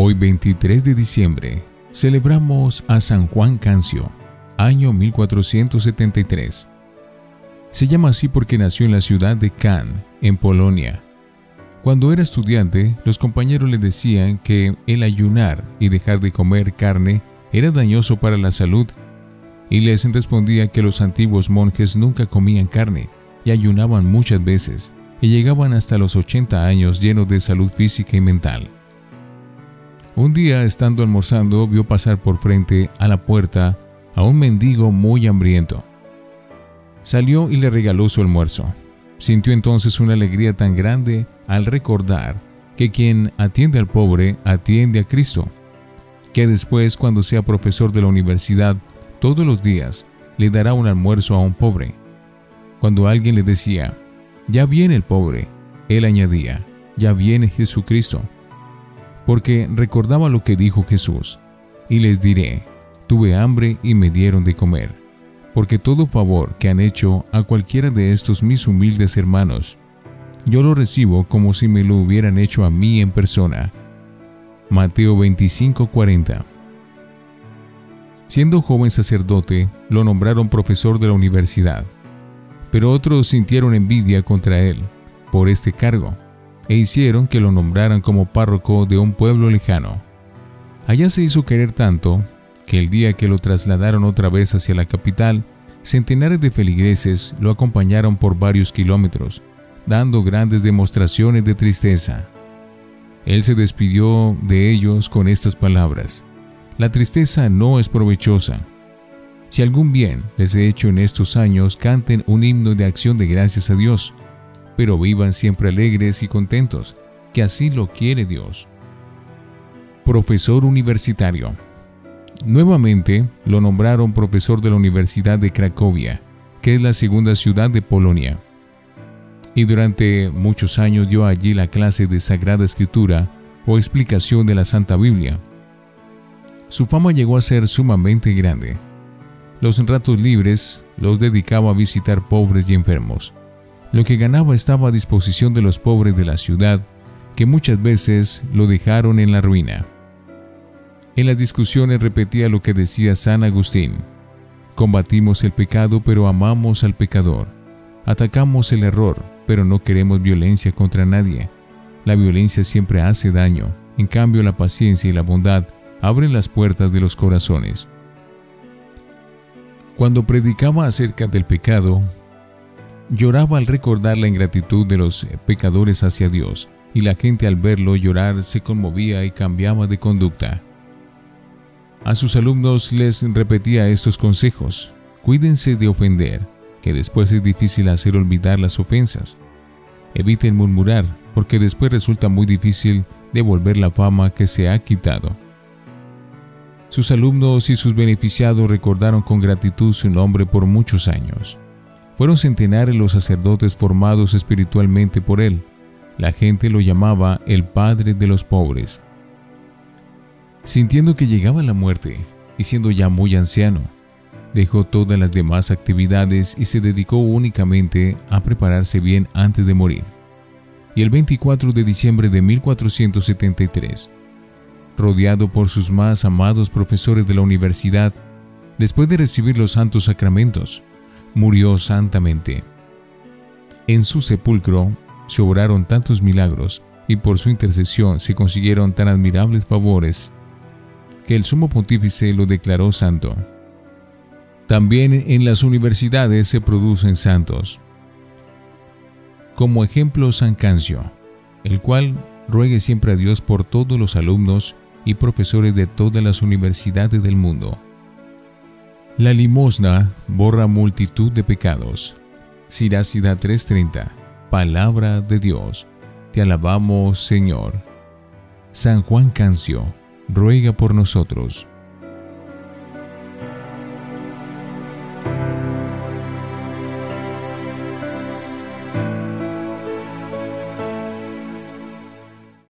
Hoy 23 de diciembre celebramos a San Juan Cancio, año 1473. Se llama así porque nació en la ciudad de Cannes, en Polonia. Cuando era estudiante, los compañeros le decían que el ayunar y dejar de comer carne era dañoso para la salud, y les respondía que los antiguos monjes nunca comían carne y ayunaban muchas veces, y llegaban hasta los 80 años llenos de salud física y mental. Un día, estando almorzando, vio pasar por frente a la puerta a un mendigo muy hambriento. Salió y le regaló su almuerzo. Sintió entonces una alegría tan grande al recordar que quien atiende al pobre atiende a Cristo, que después cuando sea profesor de la universidad todos los días le dará un almuerzo a un pobre. Cuando alguien le decía, ya viene el pobre, él añadía, ya viene Jesucristo porque recordaba lo que dijo Jesús, y les diré, tuve hambre y me dieron de comer, porque todo favor que han hecho a cualquiera de estos mis humildes hermanos, yo lo recibo como si me lo hubieran hecho a mí en persona. Mateo 25:40 Siendo joven sacerdote, lo nombraron profesor de la universidad, pero otros sintieron envidia contra él por este cargo e hicieron que lo nombraran como párroco de un pueblo lejano. Allá se hizo querer tanto que el día que lo trasladaron otra vez hacia la capital, centenares de feligreses lo acompañaron por varios kilómetros, dando grandes demostraciones de tristeza. Él se despidió de ellos con estas palabras. La tristeza no es provechosa. Si algún bien les he hecho en estos años, canten un himno de acción de gracias a Dios pero vivan siempre alegres y contentos, que así lo quiere Dios. Profesor universitario. Nuevamente lo nombraron profesor de la Universidad de Cracovia, que es la segunda ciudad de Polonia. Y durante muchos años dio allí la clase de Sagrada Escritura o explicación de la Santa Biblia. Su fama llegó a ser sumamente grande. Los ratos libres los dedicaba a visitar pobres y enfermos lo que ganaba estaba a disposición de los pobres de la ciudad, que muchas veces lo dejaron en la ruina. En las discusiones repetía lo que decía San Agustín. Combatimos el pecado pero amamos al pecador. Atacamos el error pero no queremos violencia contra nadie. La violencia siempre hace daño, en cambio la paciencia y la bondad abren las puertas de los corazones. Cuando predicaba acerca del pecado, Lloraba al recordar la ingratitud de los pecadores hacia Dios, y la gente al verlo llorar se conmovía y cambiaba de conducta. A sus alumnos les repetía estos consejos. Cuídense de ofender, que después es difícil hacer olvidar las ofensas. Eviten murmurar, porque después resulta muy difícil devolver la fama que se ha quitado. Sus alumnos y sus beneficiados recordaron con gratitud su nombre por muchos años. Fueron centenares los sacerdotes formados espiritualmente por él. La gente lo llamaba el Padre de los pobres. Sintiendo que llegaba la muerte y siendo ya muy anciano, dejó todas las demás actividades y se dedicó únicamente a prepararse bien antes de morir. Y el 24 de diciembre de 1473, rodeado por sus más amados profesores de la universidad, después de recibir los santos sacramentos, murió santamente. En su sepulcro se obraron tantos milagros y por su intercesión se consiguieron tan admirables favores que el sumo pontífice lo declaró santo. También en las universidades se producen santos. Como ejemplo San Cancio, el cual ruegue siempre a Dios por todos los alumnos y profesores de todas las universidades del mundo la limosna borra multitud de pecados. Siracida 3:30. Palabra de Dios. Te alabamos, Señor. San Juan Cancio, ruega por nosotros.